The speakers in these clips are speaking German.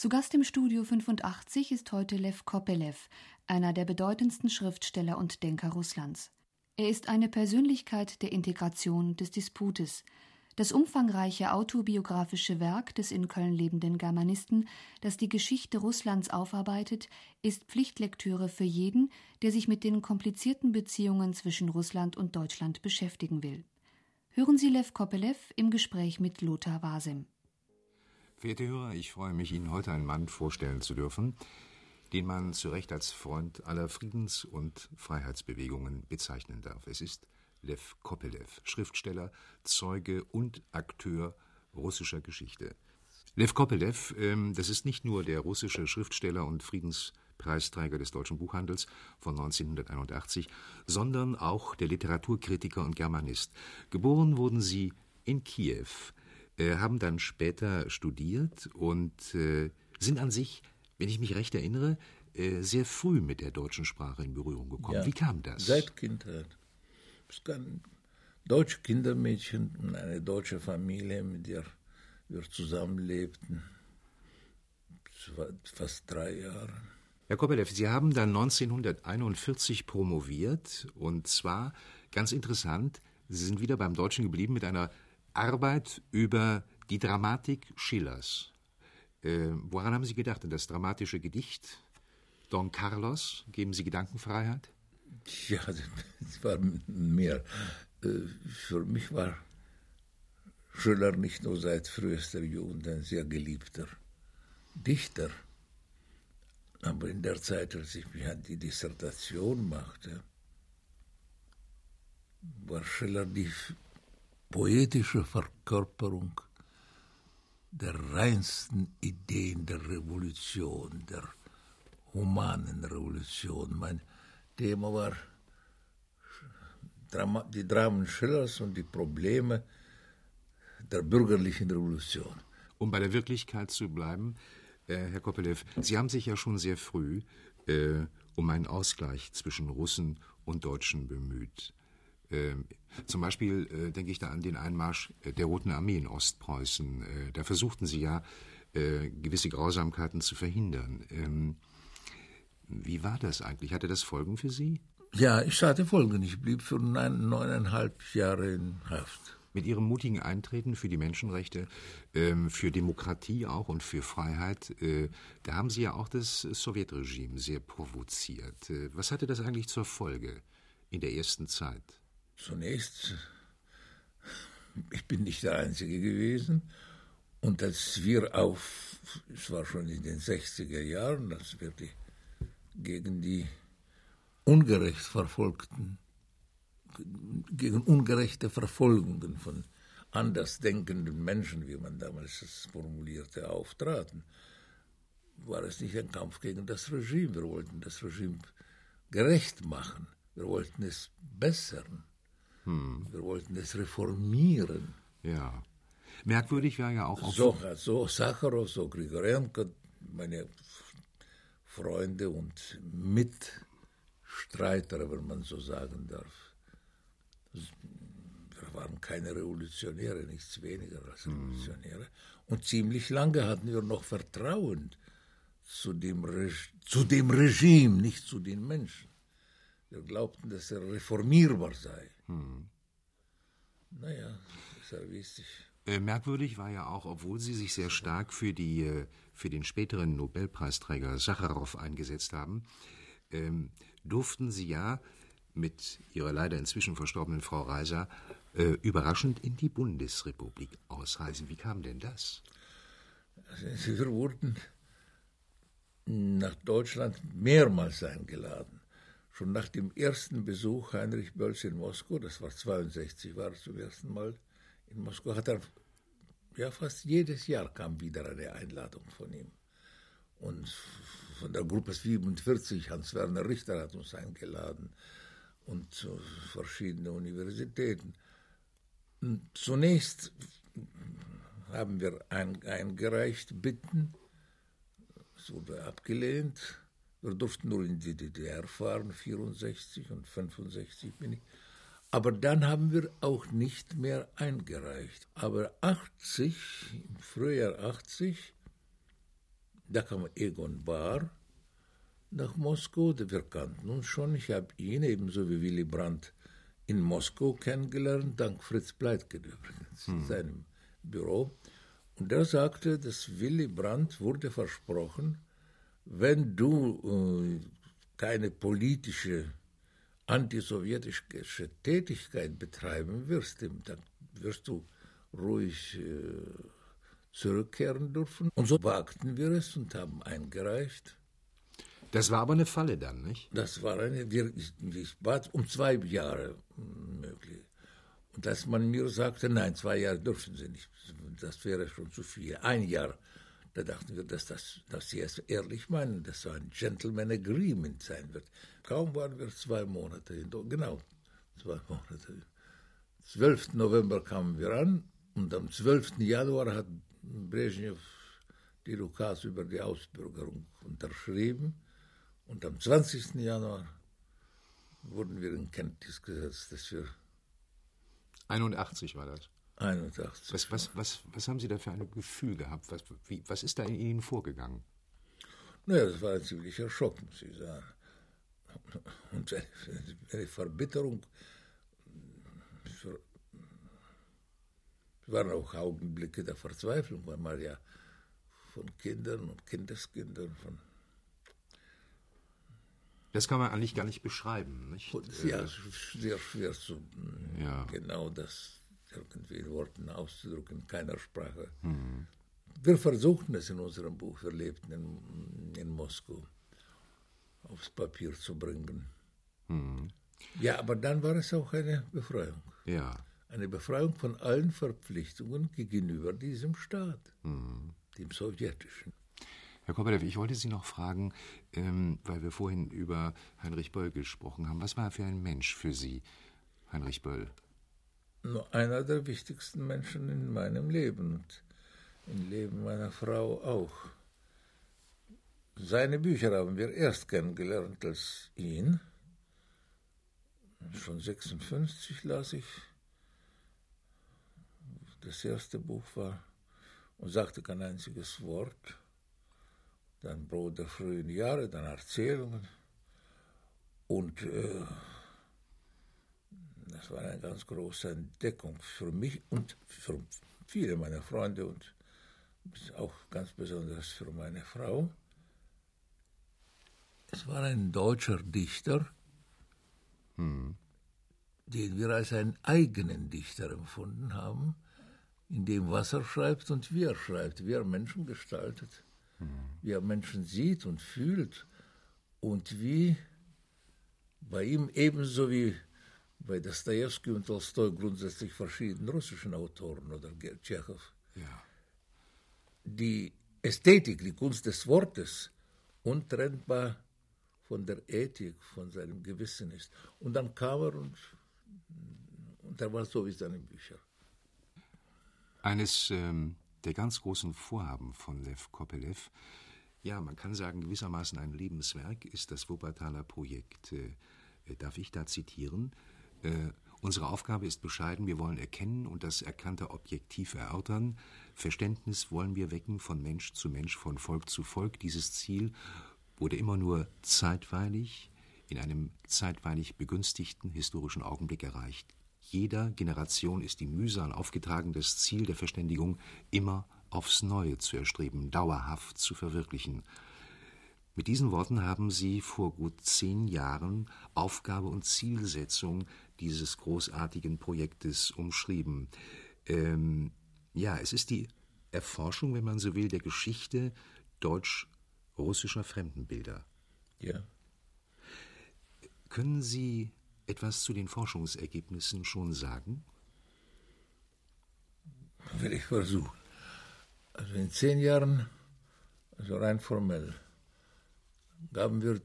Zu Gast im Studio 85 ist heute Lev Kopelew, einer der bedeutendsten Schriftsteller und Denker Russlands. Er ist eine Persönlichkeit der Integration des Disputes. Das umfangreiche autobiografische Werk des in Köln lebenden Germanisten, das die Geschichte Russlands aufarbeitet, ist Pflichtlektüre für jeden, der sich mit den komplizierten Beziehungen zwischen Russland und Deutschland beschäftigen will. Hören Sie Lev Kopelew im Gespräch mit Lothar Wasem. Verehrte Hörer, ich freue mich, Ihnen heute einen Mann vorstellen zu dürfen, den man zu Recht als Freund aller Friedens- und Freiheitsbewegungen bezeichnen darf. Es ist Lev Kopelew, Schriftsteller, Zeuge und Akteur russischer Geschichte. Lev Kopelew, ähm, das ist nicht nur der russische Schriftsteller und Friedenspreisträger des deutschen Buchhandels von 1981, sondern auch der Literaturkritiker und Germanist. Geboren wurden sie in Kiew haben dann später studiert und äh, sind an sich, wenn ich mich recht erinnere, äh, sehr früh mit der deutschen Sprache in Berührung gekommen. Ja, Wie kam das? Seit Kindheit. Es kann deutsche Kindermädchen und eine deutsche Familie, mit der wir zusammenlebten. Fast drei Jahre. Herr Kopelew, Sie haben dann 1941 promoviert und zwar ganz interessant, Sie sind wieder beim Deutschen geblieben mit einer Arbeit über die Dramatik Schillers. Äh, woran haben Sie gedacht? In das dramatische Gedicht Don Carlos? Geben Sie Gedankenfreiheit? Ja, das war mehr. Äh, für mich war Schiller nicht nur seit frühester Jugend ein sehr geliebter Dichter. Aber in der Zeit, als ich mich an die Dissertation machte, war Schiller die poetische Verkörperung der reinsten Ideen der Revolution, der humanen Revolution. Mein Thema war die Dramen Schillers und die Probleme der bürgerlichen Revolution. Um bei der Wirklichkeit zu bleiben, äh, Herr Kopelew, Sie haben sich ja schon sehr früh äh, um einen Ausgleich zwischen Russen und Deutschen bemüht. Äh, zum Beispiel äh, denke ich da an den Einmarsch äh, der Roten Armee in Ostpreußen. Äh, da versuchten sie ja, gewisse Grausamkeiten zu verhindern. Ähm, wie war das eigentlich? Hatte das Folgen für Sie? Ja, ich hatte Folgen. Ich blieb für neun, neuneinhalb Jahre in Haft. Mit Ihrem mutigen Eintreten für die Menschenrechte, ähm, für Demokratie auch und für Freiheit, da haben Sie ja auch das Sowjetregime sehr provoziert. was hatte das eigentlich zur Folge in der ersten Zeit? Zunächst, ich bin nicht der Einzige gewesen. Und als wir auf, es war schon in den 60er Jahren, als wir die, gegen die ungerecht Verfolgten, gegen ungerechte Verfolgungen von andersdenkenden Menschen, wie man damals das formulierte, auftraten, war es nicht ein Kampf gegen das Regime. Wir wollten das Regime gerecht machen. Wir wollten es bessern. Hm. Wir wollten es reformieren. Ja. Merkwürdig war ja auch... So, so Sacharow, so Grigorenko, meine Freunde und Mitstreiter, wenn man so sagen darf. Wir waren keine Revolutionäre, nichts weniger als hm. Revolutionäre. Und ziemlich lange hatten wir noch Vertrauen zu dem, zu dem Regime, nicht zu den Menschen. Wir glaubten, dass er reformierbar sei. Hm. Naja, ist ja wichtig. Äh, merkwürdig war ja auch, obwohl Sie sich sehr stark für, die, äh, für den späteren Nobelpreisträger Sacharow eingesetzt haben, ähm, durften Sie ja mit Ihrer leider inzwischen verstorbenen Frau Reiser äh, überraschend in die Bundesrepublik ausreisen. Wie kam denn das? Also, wir wurden nach Deutschland mehrmals eingeladen. Schon nach dem ersten Besuch Heinrich Bölls in Moskau, das war 62, war er zum ersten Mal in Moskau, hat er, ja fast jedes Jahr kam wieder eine Einladung von ihm. Und von der Gruppe 47, Hans-Werner Richter hat uns eingeladen und verschiedene Universitäten. Und zunächst haben wir ein, eingereicht Bitten, es wurde abgelehnt. Wir durften nur in die DDR fahren, 64 und 65 bin ich. Aber dann haben wir auch nicht mehr eingereicht. Aber 80, im Frühjahr 80, Da kam Egon Bahr nach Moskau. Wir kannten uns schon. Ich habe ihn ebenso wie Willy Brandt in Moskau kennengelernt, dank Fritz Bleitgen übrigens, hm. seinem Büro. Und er sagte, dass Willy Brandt wurde versprochen, wenn du äh, keine politische antisowjetische Tätigkeit betreiben wirst, dann wirst du ruhig äh, zurückkehren dürfen. Und so wagten wir es und haben eingereicht. Das war aber eine Falle dann, nicht? Das war eine, ich, ich war um zwei Jahre möglich. Und dass man mir sagte, nein, zwei Jahre dürfen Sie nicht, das wäre schon zu viel. Ein Jahr, da dachten wir, dass, das, dass Sie es ehrlich meinen, dass so ein Gentleman Agreement sein wird. Kaum waren wir zwei Monate hin, genau, zwei Monate. 12. November kamen wir an und am 12. Januar hat Brezhnev die Lukas über die Ausbürgerung unterschrieben. Und am 20. Januar wurden wir in Kenntnis gesetzt, dass wir. 81 war das. 81. Was, was, was, was haben Sie da für ein Gefühl gehabt? Was, wie, was ist da in Ihnen vorgegangen? Naja, das war ein ziemlicher Schock, muss ich sagen. Und eine, eine Verbitterung. Es waren auch Augenblicke der Verzweiflung, weil man ja von Kindern und Kindeskindern, von das kann man eigentlich gar nicht beschreiben. Nicht? Ja, sehr schwer zu ja. genau das irgendwie in Worten auszudrücken, in keiner Sprache. Mhm. Wir versuchten es in unserem Buch, wir lebten in, in Moskau, aufs Papier zu bringen. Mhm. Ja, aber dann war es auch eine Befreiung. Ja. Eine Befreiung von allen Verpflichtungen gegenüber diesem Staat, mhm. dem sowjetischen. Herr Koppelev, ich wollte Sie noch fragen, ähm, weil wir vorhin über Heinrich Böll gesprochen haben. Was war er für ein Mensch für Sie, Heinrich Böll? Nur einer der wichtigsten Menschen in meinem Leben und im Leben meiner Frau auch. Seine Bücher haben wir erst kennengelernt als ihn. Schon 56 las ich. Das erste Buch war und sagte kein einziges Wort dann Brot der frühen Jahre, dann Erzählungen. Und äh, das war eine ganz große Entdeckung für mich und für viele meiner Freunde und auch ganz besonders für meine Frau. Es war ein deutscher Dichter, hm. den wir als einen eigenen Dichter empfunden haben, in dem was er schreibt und wie er schreibt, wie er Menschen gestaltet wie er Menschen sieht und fühlt und wie bei ihm ebenso wie bei Dostoevsky und Tolstoi grundsätzlich verschiedenen russischen Autoren oder Tschechow. Ja. Die Ästhetik, die Kunst des Wortes untrennbar von der Ethik, von seinem Gewissen ist. Und dann kam er und, und er war so wie seine Bücher. Eines ähm, der ganz großen Vorhaben von Lev Kopelev, ja, man kann sagen, gewissermaßen ein Lebenswerk, ist das Wuppertaler Projekt. Äh, darf ich da zitieren? Äh, unsere Aufgabe ist bescheiden, wir wollen erkennen und das Erkannte objektiv erörtern. Verständnis wollen wir wecken von Mensch zu Mensch, von Volk zu Volk. Dieses Ziel wurde immer nur zeitweilig, in einem zeitweilig begünstigten historischen Augenblick erreicht. Jeder Generation ist die mühsal aufgetragen, das Ziel der Verständigung immer aufs Neue zu erstreben, dauerhaft zu verwirklichen. Mit diesen Worten haben Sie vor gut zehn Jahren Aufgabe und Zielsetzung dieses großartigen Projektes umschrieben. Ähm, ja, es ist die Erforschung, wenn man so will, der Geschichte deutsch-russischer Fremdenbilder. Ja. Können Sie etwas zu den Forschungsergebnissen schon sagen? Will ich versuchen. Also in zehn Jahren, also rein formell, gaben wir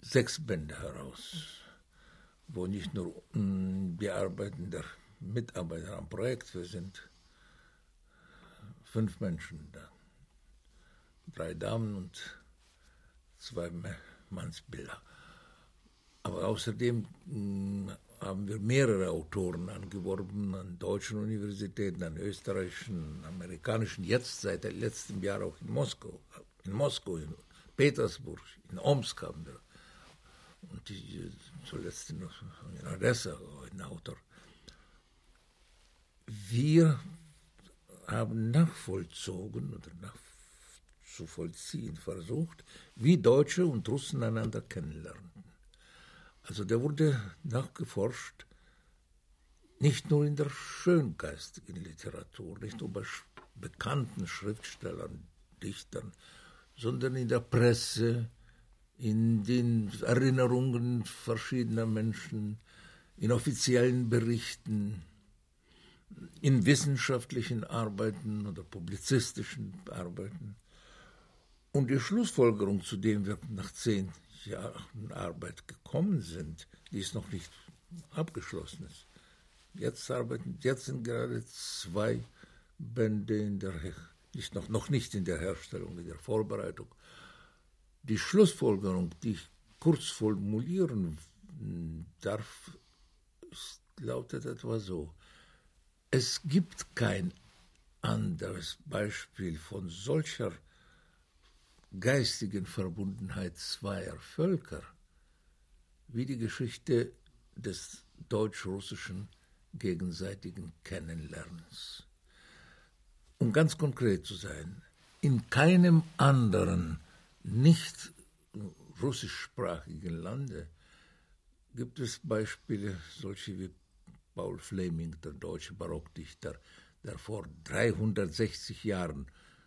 sechs Bände heraus, wo nicht nur die Arbeiten der Mitarbeiter am Projekt, wir sind fünf Menschen da, drei Damen und zwei Mannsbilder. Aber außerdem hm, haben wir mehrere Autoren angeworben an deutschen Universitäten, an österreichischen, amerikanischen, jetzt seit letztem Jahr auch in Moskau in Moskau, Petersburg, in Omsk haben wir. Und die, zuletzt in, in Odessa, ein Autor. Wir haben nachvollzogen oder nachzuvollziehen versucht, wie Deutsche und Russen einander kennenlernten. Also da wurde nachgeforscht, nicht nur in der schöngeistigen Literatur, nicht nur bei bekannten Schriftstellern, Dichtern, sondern in der Presse, in den Erinnerungen verschiedener Menschen, in offiziellen Berichten, in wissenschaftlichen Arbeiten oder publizistischen Arbeiten. Und die Schlussfolgerung, zu dem wir nach zehn Jahren Arbeit gekommen sind, die ist noch nicht abgeschlossen. Ist. Jetzt arbeiten, jetzt sind gerade zwei Bände in der, nicht noch, noch nicht in der Herstellung, in der Vorbereitung. Die Schlussfolgerung, die ich kurz formulieren darf, lautet etwa so. Es gibt kein anderes Beispiel von solcher geistigen Verbundenheit zweier Völker wie die Geschichte des deutsch-russischen gegenseitigen Kennenlernens. Um ganz konkret zu sein, in keinem anderen nicht russischsprachigen Lande gibt es Beispiele solche wie Paul Fleming, der deutsche Barockdichter, der vor 360 Jahren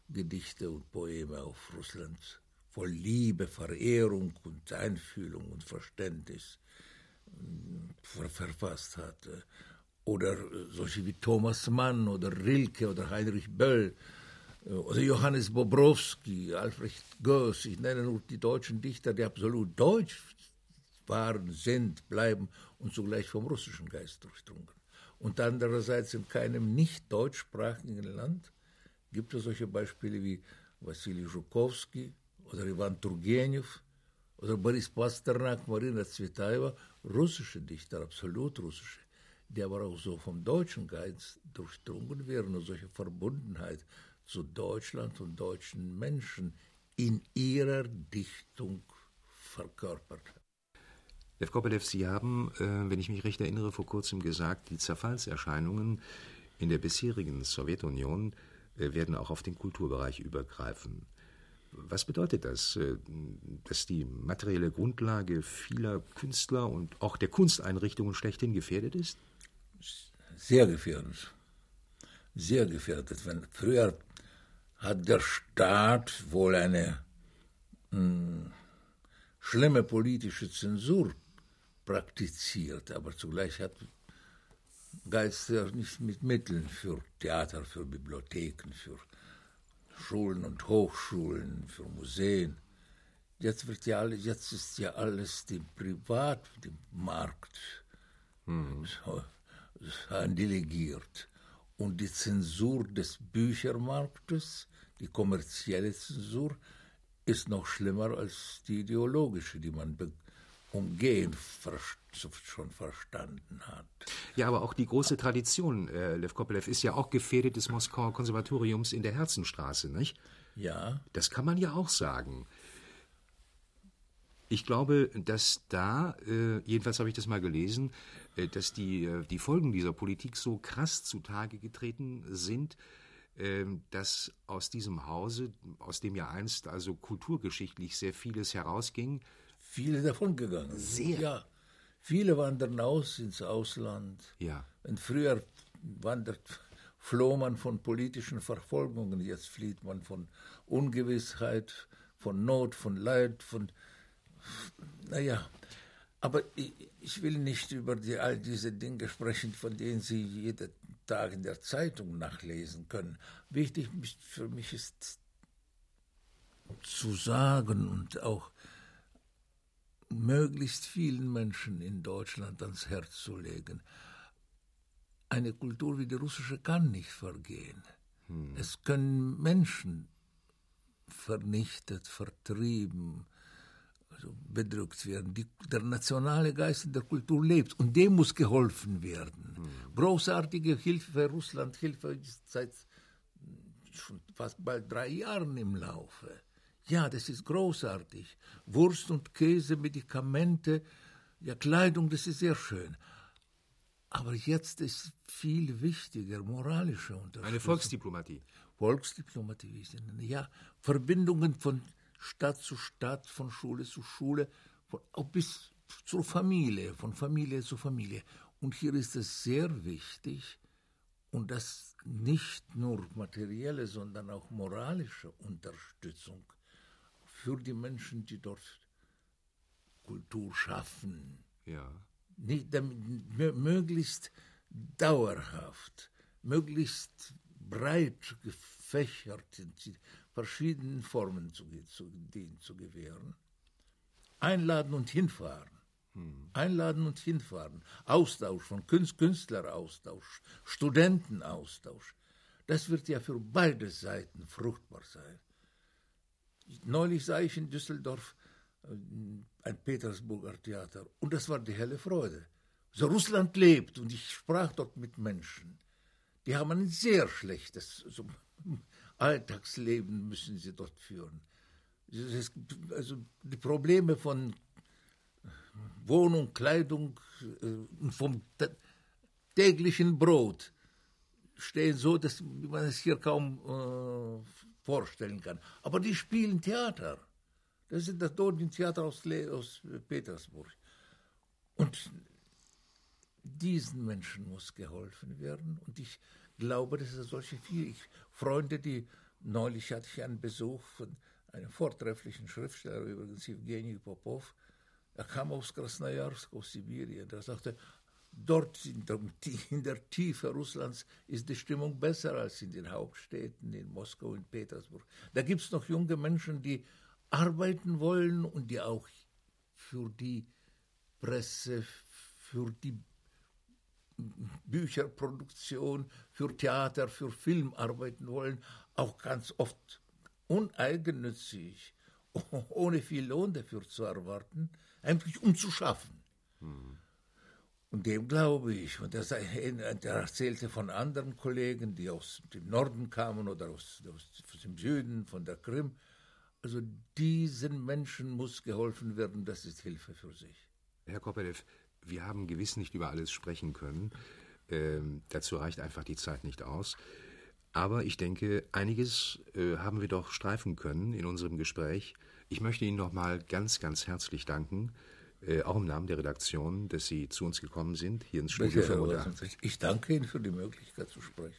Gedichte und Poeme auf Russland voll Liebe, Verehrung und Einfühlung und Verständnis ver verfasst hatte. Oder solche wie Thomas Mann oder Rilke oder Heinrich Böll oder Johannes Bobrowski, Alfred Goes, ich nenne nur die deutschen Dichter, die absolut deutsch waren, sind, bleiben und zugleich vom russischen Geist durchdrungen. Und andererseits in keinem nicht deutschsprachigen Land gibt es solche Beispiele wie Wassili Zhukowski oder Ivan Turgenev oder Boris Pasternak, Marina Zvetaeva, russische Dichter, absolut russische, die aber auch so vom deutschen Geist durchdrungen werden und solche Verbundenheit zu Deutschland und deutschen Menschen in ihrer Dichtung verkörpert. Lev Kopelev, Sie haben, äh, wenn ich mich recht erinnere, vor kurzem gesagt, die Zerfallserscheinungen in der bisherigen Sowjetunion äh, werden auch auf den Kulturbereich übergreifen. Was bedeutet das, äh, dass die materielle Grundlage vieler Künstler und auch der Kunsteinrichtungen schlechthin gefährdet ist? Sehr gefährdet. Sehr gefährdet. Wenn früher hat der Staat wohl eine mh, hm, schlimme politische Zensur praktiziert, aber zugleich hat Geister nicht mit Mitteln für Theater, für Bibliotheken, für Schulen und Hochschulen, für Museen. Jetzt wird ja alles, jetzt ist ja alles dem Privat, dem Markt hm. Delegiert. Und die Zensur des Büchermarktes, die kommerzielle Zensur, ist noch schlimmer als die ideologische, die man umgehen schon verstanden hat. Ja, aber auch die große Tradition, äh, Lev Kopelev, ist ja auch gefährdet des Moskauer Konservatoriums in der Herzenstraße, nicht? Ja. Das kann man ja auch sagen. Ich glaube, dass da, äh, jedenfalls habe ich das mal gelesen, äh, dass die, äh, die Folgen dieser Politik so krass zutage getreten sind, äh, dass aus diesem Hause, aus dem ja einst also kulturgeschichtlich sehr vieles herausging, viele davon gegangen. Sehr. Ja. Viele wandern aus ins Ausland. Ja. Und früher wandert, floh man von politischen Verfolgungen, jetzt flieht man von Ungewissheit, von Not, von Leid, von. Naja, aber ich, ich will nicht über die, all diese Dinge sprechen, von denen Sie jeden Tag in der Zeitung nachlesen können. Wichtig für mich ist zu sagen und auch möglichst vielen Menschen in Deutschland ans Herz zu legen. Eine Kultur wie die russische kann nicht vergehen. Hm. Es können Menschen vernichtet, vertrieben, also bedrückt werden. Die, der nationale Geist in der Kultur lebt und dem muss geholfen werden. Hm. Großartige Hilfe, Russland Hilfe ist seit schon fast bald drei Jahren im Laufe. Ja, das ist großartig. Wurst und Käse, Medikamente, ja, Kleidung, das ist sehr schön. Aber jetzt ist viel wichtiger moralische Unterstützung. Eine Volksdiplomatie. Volksdiplomatie, wie ich sie nenne. Ja, Verbindungen von Stadt zu Stadt, von Schule zu Schule, von, auch bis zur Familie, von Familie zu Familie. Und hier ist es sehr wichtig, und das nicht nur materielle, sondern auch moralische Unterstützung für die Menschen, die dort Kultur schaffen. Ja. Nicht, damit, möglichst dauerhaft, möglichst breit gefächert verschiedenen Formen zu, zu, zu gewähren. Einladen und hinfahren. Hm. Einladen und hinfahren. Austausch von Künst, Künstleraustausch, Studentenaustausch. Das wird ja für beide Seiten fruchtbar sein. Neulich sah ich in Düsseldorf äh, ein Petersburger Theater und das war die helle Freude. So Russland lebt und ich sprach dort mit Menschen. Die haben ein sehr schlechtes so Alltagsleben müssen sie dort führen. Also die Probleme von Wohnung, Kleidung und äh, vom täglichen Brot stehen so, dass man es hier kaum äh, vorstellen kann. Aber die spielen Theater. Das ist das Theater aus, aus Petersburg. Und diesen Menschen muss geholfen werden. Und ich glaube, dass es solche viele Freunde, die neulich hatte ich einen Besuch von einem vortrefflichen Schriftsteller, übrigens Evgeny Popov, er kam aus Krasnojarsk, aus Sibirien. Er sagte, dort in der, in der, Tiefe Russlands ist die Stimmung besser als in den Hauptstädten, in Moskau, in Petersburg. Da gibt es noch junge Menschen, die arbeiten wollen und die auch für die Presse, für die Bücherproduktion, für Theater, für Film arbeiten wollen, auch ganz oft uneigennützig, ohne viel Lohn dafür zu erwarten eigentlich um zu schaffen. Mhm. Und dem glaube ich. Und er, erzählte von anderen Kollegen, die aus dem Norden kamen oder aus, aus, aus dem Süden, von der Krim. Also diesen Menschen muss geholfen werden, das ist Hilfe für sich. Herr Kopelew, wir haben gewiss nicht über alles sprechen können. Ähm, dazu reicht einfach die Zeit nicht aus. Aber ich denke, einiges äh, haben wir doch streifen können in unserem Gespräch. Ich möchte Ihnen noch mal ganz, ganz herzlich danken, äh, auch im Namen der Redaktion, dass Sie zu uns gekommen sind, hier ins Studio 85. Ich danke Ihnen für die Möglichkeit zu sprechen.